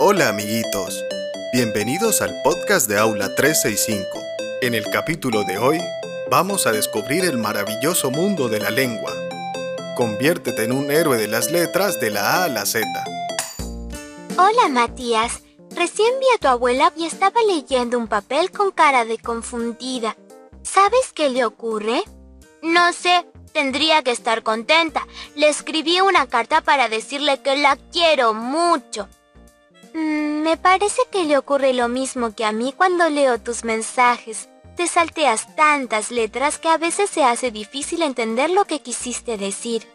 Hola amiguitos, bienvenidos al podcast de Aula 365. En el capítulo de hoy vamos a descubrir el maravilloso mundo de la lengua. Conviértete en un héroe de las letras de la A a la Z. Hola Matías, recién vi a tu abuela y estaba leyendo un papel con cara de confundida. ¿Sabes qué le ocurre? No sé, tendría que estar contenta. Le escribí una carta para decirle que la quiero mucho. Mm, me parece que le ocurre lo mismo que a mí cuando leo tus mensajes. Te salteas tantas letras que a veces se hace difícil entender lo que quisiste decir.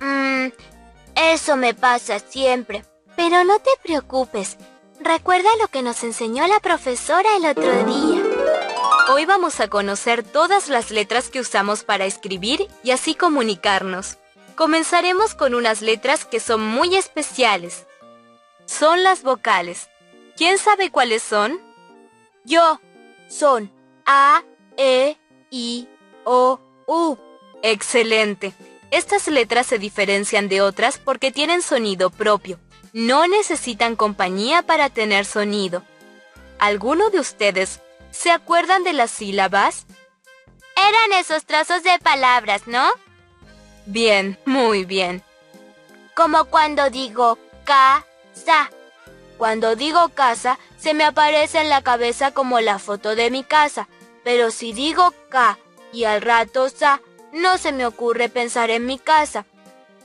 Mmm, eso me pasa siempre. Pero no te preocupes. Recuerda lo que nos enseñó la profesora el otro día. Hoy vamos a conocer todas las letras que usamos para escribir y así comunicarnos. Comenzaremos con unas letras que son muy especiales. Son las vocales. ¿Quién sabe cuáles son? Yo. Son A, E, I, O, U. Excelente. Estas letras se diferencian de otras porque tienen sonido propio. No necesitan compañía para tener sonido. ¿Alguno de ustedes se acuerdan de las sílabas? Eran esos trazos de palabras, ¿no? Bien, muy bien. Como cuando digo casa. Cuando digo casa, se me aparece en la cabeza como la foto de mi casa. Pero si digo ca y al rato sa, no se me ocurre pensar en mi casa.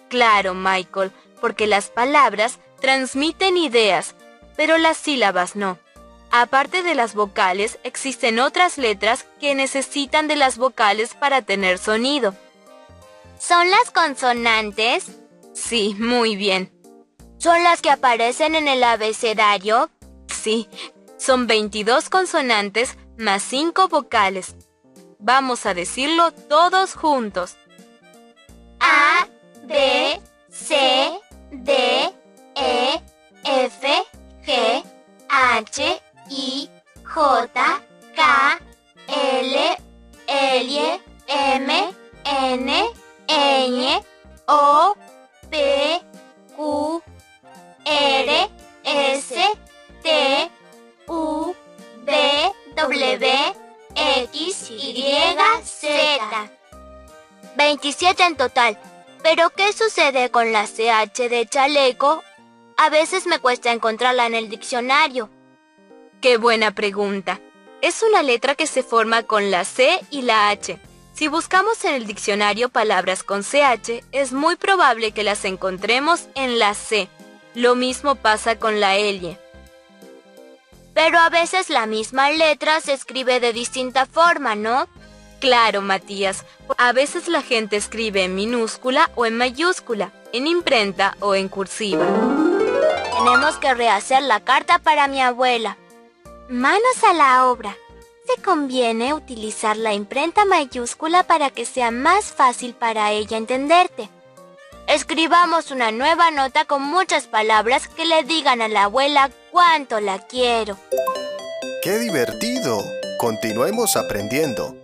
Claro, Michael, porque las palabras transmiten ideas, pero las sílabas no. Aparte de las vocales, existen otras letras que necesitan de las vocales para tener sonido. ¿Son las consonantes? Sí, muy bien. ¿Son las que aparecen en el abecedario? Sí, son 22 consonantes más 5 vocales. Vamos a decirlo todos juntos. A, B, C, D, E, F, G, H, I, J, K, L, L, M, N, Ñ, O, Z. 27 en total. Pero ¿qué sucede con la CH de chaleco? A veces me cuesta encontrarla en el diccionario. Qué buena pregunta. Es una letra que se forma con la C y la H. Si buscamos en el diccionario palabras con CH, es muy probable que las encontremos en la C. Lo mismo pasa con la L. Pero a veces la misma letra se escribe de distinta forma, ¿no? Claro, Matías. A veces la gente escribe en minúscula o en mayúscula, en imprenta o en cursiva. Tenemos que rehacer la carta para mi abuela. Manos a la obra. Se conviene utilizar la imprenta mayúscula para que sea más fácil para ella entenderte. Escribamos una nueva nota con muchas palabras que le digan a la abuela cuánto la quiero. ¡Qué divertido! Continuemos aprendiendo.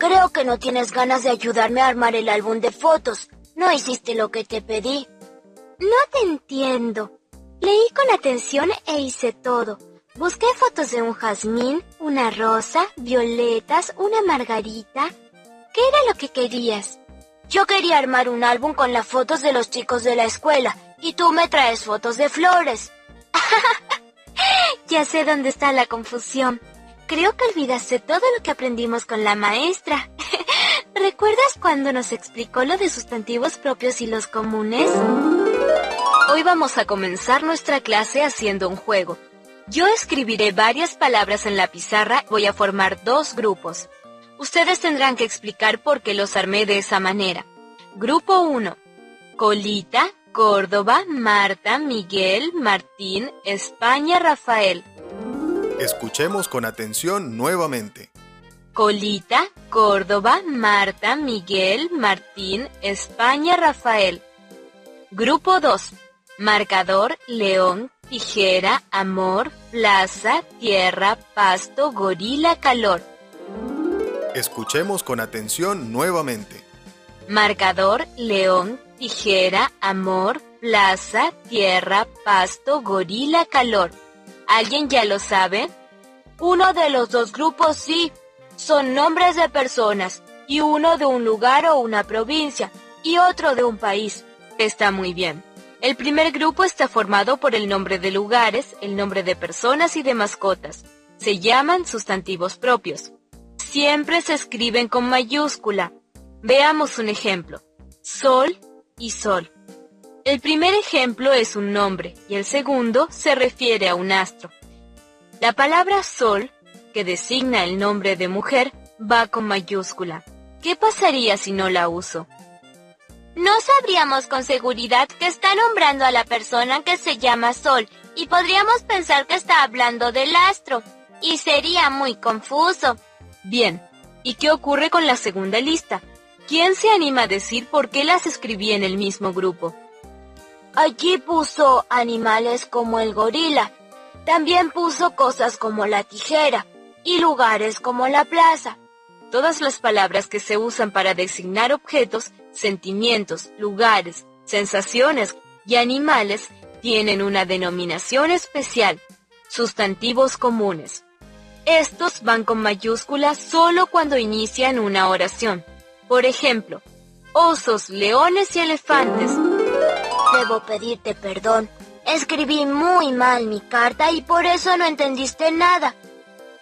Creo que no tienes ganas de ayudarme a armar el álbum de fotos. No hiciste lo que te pedí. No te entiendo. Leí con atención e hice todo. Busqué fotos de un jazmín, una rosa, violetas, una margarita. ¿Qué era lo que querías? Yo quería armar un álbum con las fotos de los chicos de la escuela y tú me traes fotos de flores. ya sé dónde está la confusión. Creo que olvidaste todo lo que aprendimos con la maestra. ¿Recuerdas cuando nos explicó lo de sustantivos propios y los comunes? Hoy vamos a comenzar nuestra clase haciendo un juego. Yo escribiré varias palabras en la pizarra voy a formar dos grupos. Ustedes tendrán que explicar por qué los armé de esa manera. Grupo 1. Colita, Córdoba, Marta, Miguel, Martín, España, Rafael. Escuchemos con atención nuevamente. Colita, Córdoba, Marta, Miguel, Martín, España, Rafael. Grupo 2. Marcador, León, Tijera, Amor, Plaza, Tierra, Pasto, Gorila, Calor. Escuchemos con atención nuevamente. Marcador, león, tijera, amor, plaza, tierra, pasto, gorila, calor. ¿Alguien ya lo sabe? Uno de los dos grupos sí, son nombres de personas, y uno de un lugar o una provincia, y otro de un país. Está muy bien. El primer grupo está formado por el nombre de lugares, el nombre de personas y de mascotas. Se llaman sustantivos propios. Siempre se escriben con mayúscula. Veamos un ejemplo. Sol y sol. El primer ejemplo es un nombre y el segundo se refiere a un astro. La palabra sol, que designa el nombre de mujer, va con mayúscula. ¿Qué pasaría si no la uso? No sabríamos con seguridad que está nombrando a la persona que se llama Sol y podríamos pensar que está hablando del astro y sería muy confuso. Bien, ¿y qué ocurre con la segunda lista? ¿Quién se anima a decir por qué las escribí en el mismo grupo? Allí puso animales como el gorila. También puso cosas como la tijera y lugares como la plaza. Todas las palabras que se usan para designar objetos, sentimientos, lugares, sensaciones y animales tienen una denominación especial, sustantivos comunes. Estos van con mayúsculas solo cuando inician una oración. Por ejemplo, osos, leones y elefantes. Debo pedirte perdón. Escribí muy mal mi carta y por eso no entendiste nada.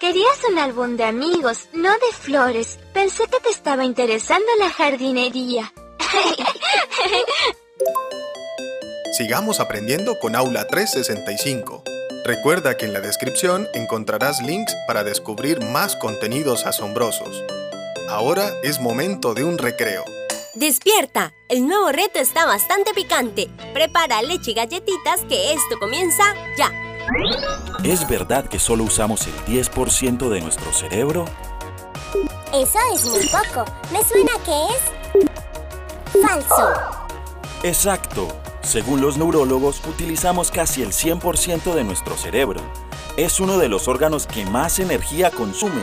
Querías un álbum de amigos, no de flores. Pensé que te estaba interesando la jardinería. Sigamos aprendiendo con Aula 365. Recuerda que en la descripción encontrarás links para descubrir más contenidos asombrosos. Ahora es momento de un recreo. ¡Despierta! El nuevo reto está bastante picante. Prepara leche y galletitas que esto comienza ya. ¿Es verdad que solo usamos el 10% de nuestro cerebro? Eso es muy poco. Me suena que es falso. Exacto. Según los neurólogos, utilizamos casi el 100% de nuestro cerebro. Es uno de los órganos que más energía consume.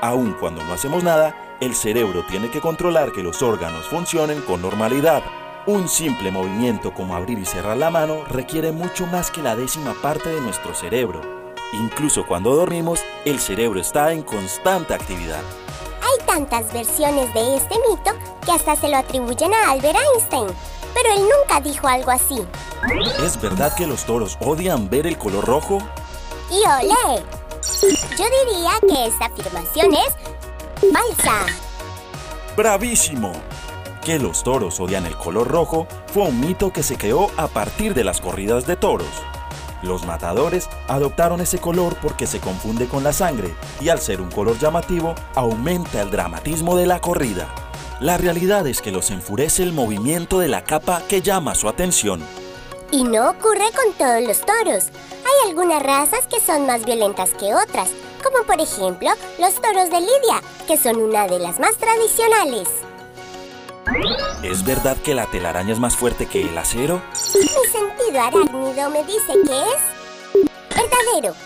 Aun cuando no hacemos nada, el cerebro tiene que controlar que los órganos funcionen con normalidad. Un simple movimiento como abrir y cerrar la mano requiere mucho más que la décima parte de nuestro cerebro. Incluso cuando dormimos, el cerebro está en constante actividad. Hay tantas versiones de este mito que hasta se lo atribuyen a Albert Einstein, pero él nunca dijo algo así. ¿Es verdad que los toros odian ver el color rojo? Y olé. Yo diría que esta afirmación es falsa. ¡Bravísimo! que los toros odian el color rojo fue un mito que se creó a partir de las corridas de toros. Los matadores adoptaron ese color porque se confunde con la sangre y al ser un color llamativo aumenta el dramatismo de la corrida. La realidad es que los enfurece el movimiento de la capa que llama su atención. Y no ocurre con todos los toros. Hay algunas razas que son más violentas que otras, como por ejemplo los toros de Lidia, que son una de las más tradicionales. ¿Es verdad que la telaraña es más fuerte que el acero? Mi sentido arácnido me dice que es verdadero.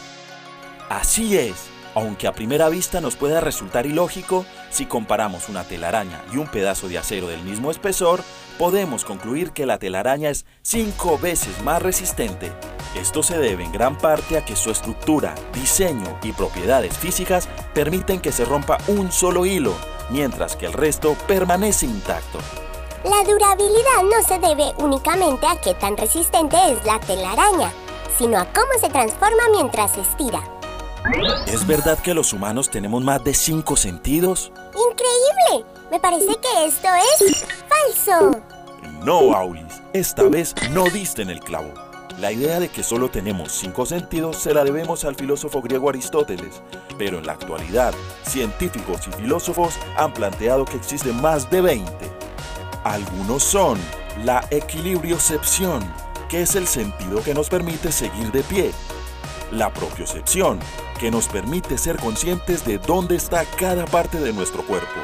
Así es. Aunque a primera vista nos pueda resultar ilógico, si comparamos una telaraña y un pedazo de acero del mismo espesor, podemos concluir que la telaraña es cinco veces más resistente. Esto se debe en gran parte a que su estructura, diseño y propiedades físicas permiten que se rompa un solo hilo, mientras que el resto permanece intacto. La durabilidad no se debe únicamente a qué tan resistente es la telaraña, sino a cómo se transforma mientras se estira. ¿Es verdad que los humanos tenemos más de cinco sentidos? ¡Increíble! Me parece que esto es falso. No, Aulis, esta vez no diste en el clavo. La idea de que solo tenemos cinco sentidos se la debemos al filósofo griego Aristóteles, pero en la actualidad, científicos y filósofos han planteado que existen más de 20. Algunos son la equilibriocepción, que es el sentido que nos permite seguir de pie, la propiocepción, que nos permite ser conscientes de dónde está cada parte de nuestro cuerpo,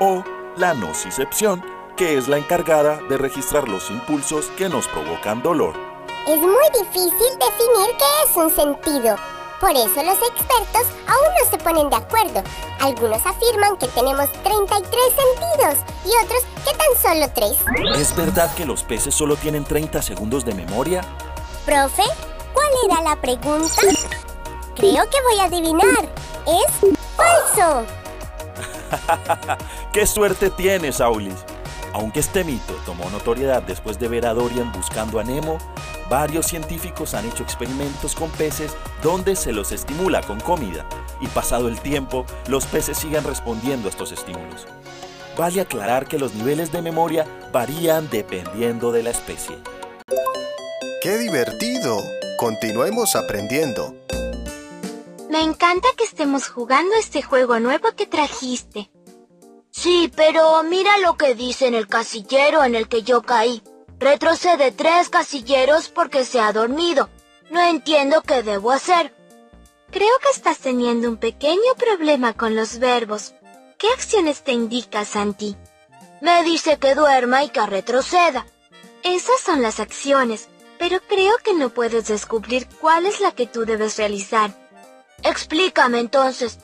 o la nocicepción, que es la encargada de registrar los impulsos que nos provocan dolor. Es muy difícil definir qué es un sentido. Por eso los expertos aún no se ponen de acuerdo. Algunos afirman que tenemos 33 sentidos y otros que tan solo 3. ¿Es verdad que los peces solo tienen 30 segundos de memoria? Profe, ¿cuál era la pregunta? Creo que voy a adivinar. Es falso. ¡Qué suerte tienes, Aulis! Aunque este mito tomó notoriedad después de ver a Dorian buscando a Nemo, varios científicos han hecho experimentos con peces donde se los estimula con comida y pasado el tiempo los peces siguen respondiendo a estos estímulos. Vale aclarar que los niveles de memoria varían dependiendo de la especie. ¡Qué divertido! Continuemos aprendiendo. Me encanta que estemos jugando este juego nuevo que trajiste. Sí, pero mira lo que dice en el casillero en el que yo caí. Retrocede tres casilleros porque se ha dormido. No entiendo qué debo hacer. Creo que estás teniendo un pequeño problema con los verbos. ¿Qué acciones te indica, Santi? Me dice que duerma y que retroceda. Esas son las acciones, pero creo que no puedes descubrir cuál es la que tú debes realizar. Explícame entonces,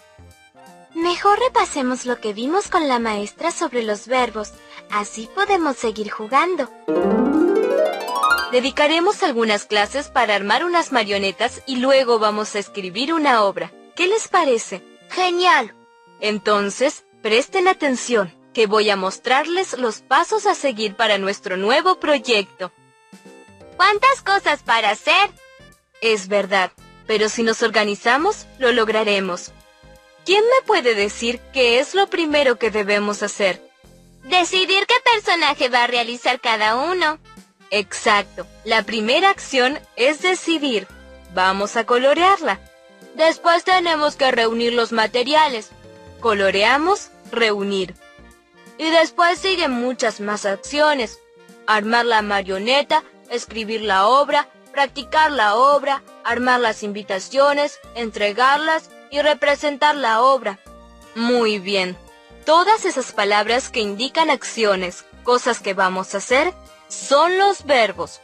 Mejor repasemos lo que vimos con la maestra sobre los verbos, así podemos seguir jugando. Dedicaremos algunas clases para armar unas marionetas y luego vamos a escribir una obra. ¿Qué les parece? Genial. Entonces, presten atención, que voy a mostrarles los pasos a seguir para nuestro nuevo proyecto. ¿Cuántas cosas para hacer? Es verdad, pero si nos organizamos, lo lograremos. ¿Quién me puede decir qué es lo primero que debemos hacer? Decidir qué personaje va a realizar cada uno. Exacto. La primera acción es decidir. Vamos a colorearla. Después tenemos que reunir los materiales. Coloreamos, reunir. Y después siguen muchas más acciones. Armar la marioneta, escribir la obra, practicar la obra, armar las invitaciones, entregarlas y representar la obra. Muy bien. Todas esas palabras que indican acciones, cosas que vamos a hacer, son los verbos.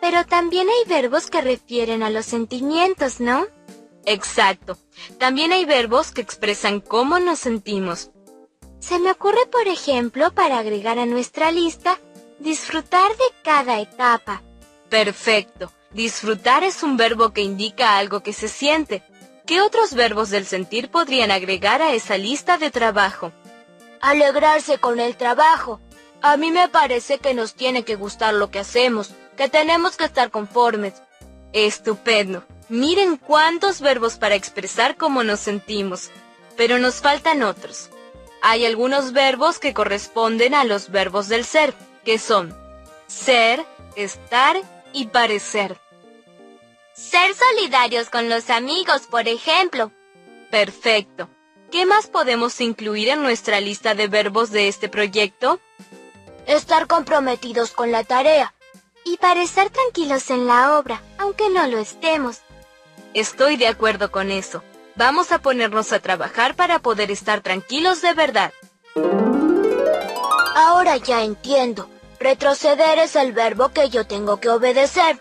Pero también hay verbos que refieren a los sentimientos, ¿no? Exacto. También hay verbos que expresan cómo nos sentimos. Se me ocurre, por ejemplo, para agregar a nuestra lista, disfrutar de cada etapa. Perfecto. Disfrutar es un verbo que indica algo que se siente. ¿Qué otros verbos del sentir podrían agregar a esa lista de trabajo? Alegrarse con el trabajo. A mí me parece que nos tiene que gustar lo que hacemos, que tenemos que estar conformes. Estupendo. Miren cuántos verbos para expresar cómo nos sentimos. Pero nos faltan otros. Hay algunos verbos que corresponden a los verbos del ser, que son ser, estar y parecer. Ser solidarios con los amigos, por ejemplo. Perfecto. ¿Qué más podemos incluir en nuestra lista de verbos de este proyecto? Estar comprometidos con la tarea. Y parecer tranquilos en la obra, aunque no lo estemos. Estoy de acuerdo con eso. Vamos a ponernos a trabajar para poder estar tranquilos de verdad. Ahora ya entiendo. Retroceder es el verbo que yo tengo que obedecer.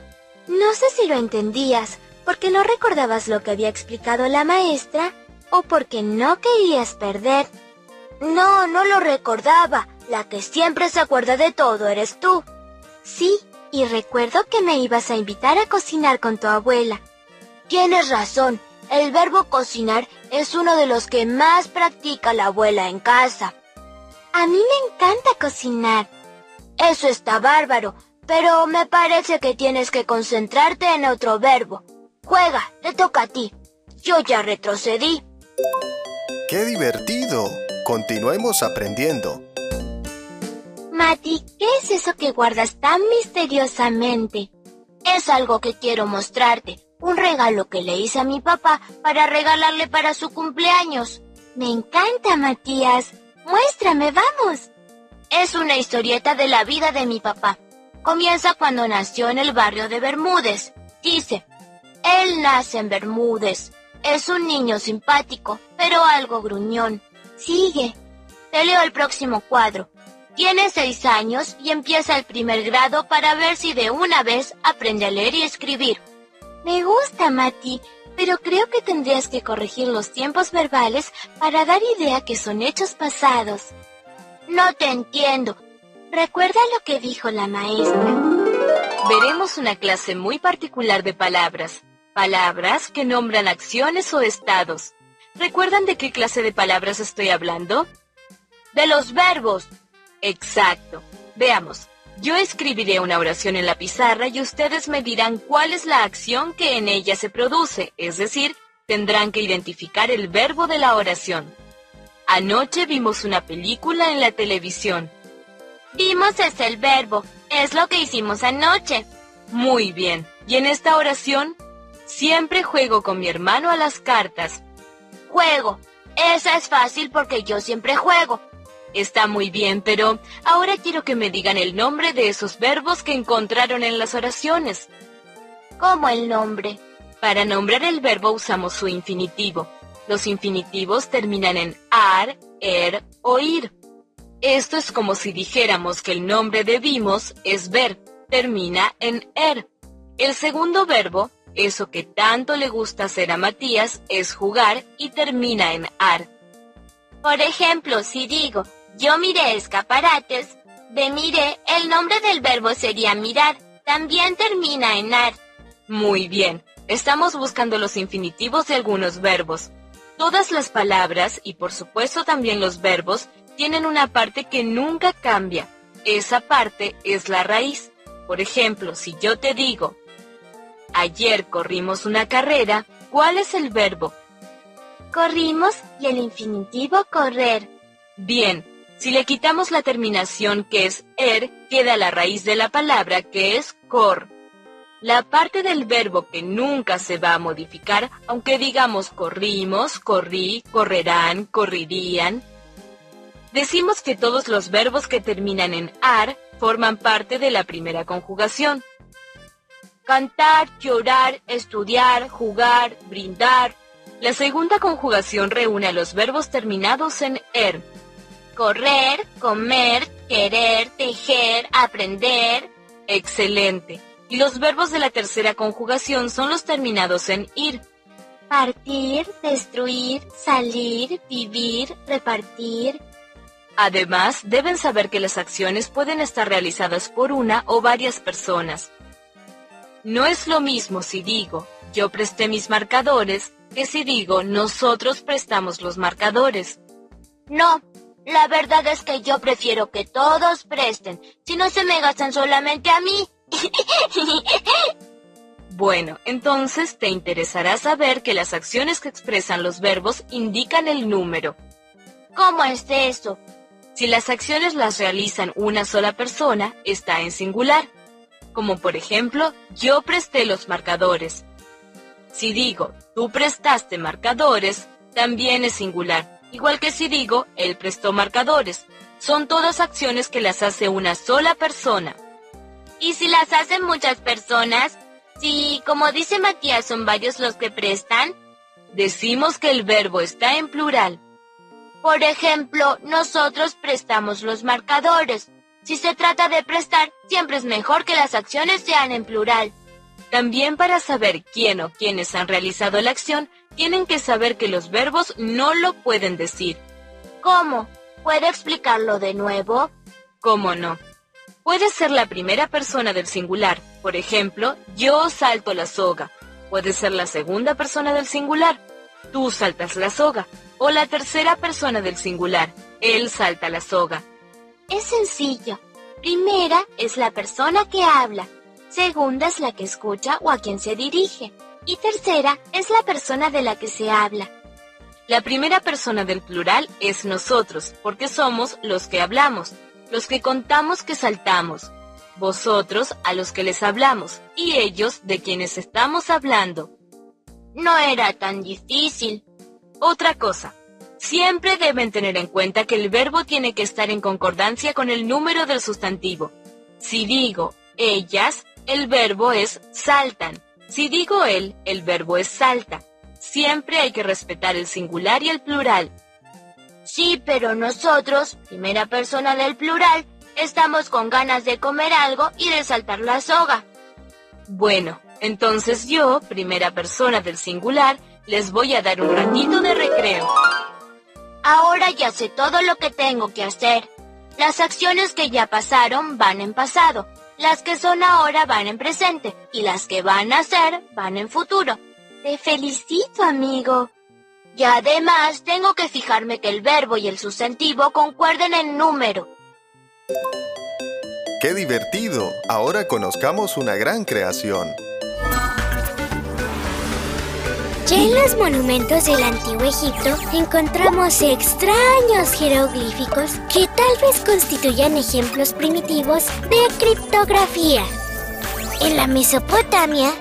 No sé si lo entendías, porque no recordabas lo que había explicado la maestra o porque no querías perder. No, no lo recordaba. La que siempre se acuerda de todo eres tú. Sí, y recuerdo que me ibas a invitar a cocinar con tu abuela. Tienes razón. El verbo cocinar es uno de los que más practica la abuela en casa. A mí me encanta cocinar. Eso está bárbaro, pero me parece que tienes que concentrarte en otro verbo. Juega, te toca a ti. Yo ya retrocedí. ¡Qué divertido! Continuemos aprendiendo. Mati, ¿qué es eso que guardas tan misteriosamente? Es algo que quiero mostrarte. Un regalo que le hice a mi papá para regalarle para su cumpleaños. Me encanta, Matías. Muéstrame, vamos. Es una historieta de la vida de mi papá. Comienza cuando nació en el barrio de Bermúdez. Dice, él nace en Bermúdez. Es un niño simpático, pero algo gruñón. Sigue. Te leo el próximo cuadro. Tiene seis años y empieza el primer grado para ver si de una vez aprende a leer y escribir. Me gusta, Mati, pero creo que tendrías que corregir los tiempos verbales para dar idea que son hechos pasados. No te entiendo. Recuerda lo que dijo la maestra. Veremos una clase muy particular de palabras. Palabras que nombran acciones o estados. ¿Recuerdan de qué clase de palabras estoy hablando? De los verbos. Exacto. Veamos. Yo escribiré una oración en la pizarra y ustedes me dirán cuál es la acción que en ella se produce, es decir, tendrán que identificar el verbo de la oración. Anoche vimos una película en la televisión. Vimos es el verbo, es lo que hicimos anoche. Muy bien. Y en esta oración, siempre juego con mi hermano a las cartas. Juego. Esa es fácil porque yo siempre juego. Está muy bien, pero ahora quiero que me digan el nombre de esos verbos que encontraron en las oraciones. ¿Cómo el nombre? Para nombrar el verbo usamos su infinitivo. Los infinitivos terminan en ar, er o ir. Esto es como si dijéramos que el nombre de vimos es ver, termina en er. El segundo verbo, eso que tanto le gusta hacer a Matías, es jugar y termina en ar. Por ejemplo, si digo, yo miré escaparates, de miré, el nombre del verbo sería mirar, también termina en ar. Muy bien, estamos buscando los infinitivos de algunos verbos. Todas las palabras, y por supuesto también los verbos, tienen una parte que nunca cambia. Esa parte es la raíz. Por ejemplo, si yo te digo, ayer corrimos una carrera, ¿cuál es el verbo? Corrimos y el infinitivo correr. Bien, si le quitamos la terminación que es er, queda la raíz de la palabra que es cor. La parte del verbo que nunca se va a modificar, aunque digamos corrimos, corrí, correrán, corrirían. Decimos que todos los verbos que terminan en ar forman parte de la primera conjugación. Cantar, llorar, estudiar, jugar, brindar. La segunda conjugación reúne a los verbos terminados en er. Correr, comer, querer, tejer, aprender. Excelente. Y los verbos de la tercera conjugación son los terminados en ir. Partir, destruir, salir, vivir, repartir. Además, deben saber que las acciones pueden estar realizadas por una o varias personas. No es lo mismo si digo, yo presté mis marcadores, que si digo, nosotros prestamos los marcadores. No, la verdad es que yo prefiero que todos presten, si no se me gastan solamente a mí. Bueno, entonces te interesará saber que las acciones que expresan los verbos indican el número. ¿Cómo es eso? Si las acciones las realizan una sola persona, está en singular. Como por ejemplo, yo presté los marcadores. Si digo, tú prestaste marcadores, también es singular. Igual que si digo, él prestó marcadores. Son todas acciones que las hace una sola persona. ¿Y si las hacen muchas personas? Si, como dice Matías, son varios los que prestan. Decimos que el verbo está en plural. Por ejemplo, nosotros prestamos los marcadores. Si se trata de prestar, siempre es mejor que las acciones sean en plural. También para saber quién o quiénes han realizado la acción, tienen que saber que los verbos no lo pueden decir. ¿Cómo? ¿Puede explicarlo de nuevo? ¿Cómo no? Puede ser la primera persona del singular. Por ejemplo, yo salto la soga. Puede ser la segunda persona del singular. Tú saltas la soga. O la tercera persona del singular. Él salta la soga. Es sencillo. Primera es la persona que habla. Segunda es la que escucha o a quien se dirige. Y tercera es la persona de la que se habla. La primera persona del plural es nosotros, porque somos los que hablamos los que contamos que saltamos, vosotros a los que les hablamos, y ellos de quienes estamos hablando. No era tan difícil. Otra cosa, siempre deben tener en cuenta que el verbo tiene que estar en concordancia con el número del sustantivo. Si digo ellas, el verbo es saltan. Si digo él, el verbo es salta. Siempre hay que respetar el singular y el plural, Sí, pero nosotros, primera persona del plural, estamos con ganas de comer algo y de saltar la soga. Bueno, Entonces yo, primera persona del singular, les voy a dar un ratito de recreo. Ahora ya sé todo lo que tengo que hacer. Las acciones que ya pasaron van en pasado, las que son ahora van en presente y las que van a ser van en futuro. Te felicito, amigo. Y además tengo que fijarme que el verbo y el sustantivo concuerden en número. ¡Qué divertido! Ahora conozcamos una gran creación. Ya en los monumentos del antiguo Egipto encontramos extraños jeroglíficos que tal vez constituyan ejemplos primitivos de criptografía. En la Mesopotamia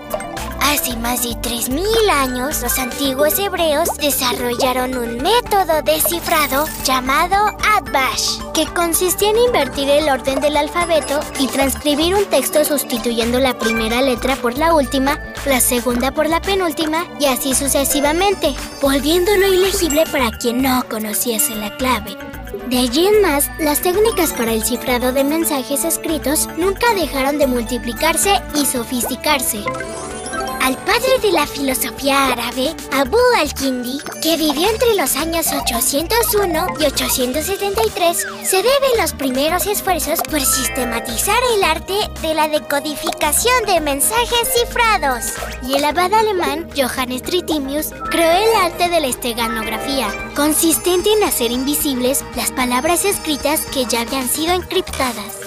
Hace más de 3.000 años, los antiguos hebreos desarrollaron un método de cifrado llamado Adbash, que consistía en invertir el orden del alfabeto y transcribir un texto sustituyendo la primera letra por la última, la segunda por la penúltima y así sucesivamente, volviéndolo ilegible para quien no conociese la clave. De allí en más, las técnicas para el cifrado de mensajes escritos nunca dejaron de multiplicarse y sofisticarse al padre de la filosofía árabe, Abu al-Kindi, que vivió entre los años 801 y 873, se deben los primeros esfuerzos por sistematizar el arte de la decodificación de mensajes cifrados. Y el abad alemán Johannes Tritimius creó el arte de la esteganografía, consistente en hacer invisibles las palabras escritas que ya habían sido encriptadas.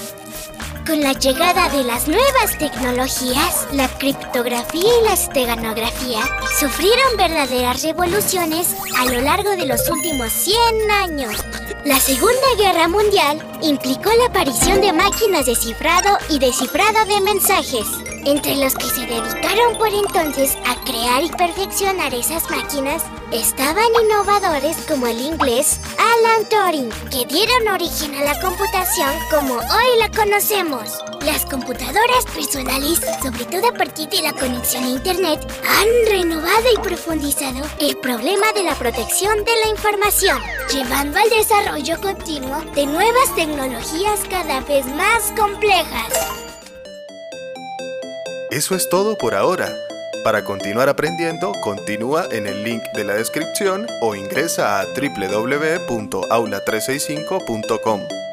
Con la llegada de las nuevas tecnologías, la criptografía y la esteganografía sufrieron verdaderas revoluciones a lo largo de los últimos 100 años. La Segunda Guerra Mundial implicó la aparición de máquinas de cifrado y descifrado de mensajes, entre los que se dedicaron por entonces a crear y perfeccionar esas máquinas estaban innovadores como el inglés Alan Turing, que dieron origen a la computación como hoy la conocemos. Las computadoras personales, sobre todo a partir de la conexión a Internet, han renovado y profundizado el problema de la protección de la información, llevando al desarrollo continuo de nuevas tecnologías cada vez más complejas. Eso es todo por ahora. Para continuar aprendiendo, continúa en el link de la descripción o ingresa a www.aula365.com.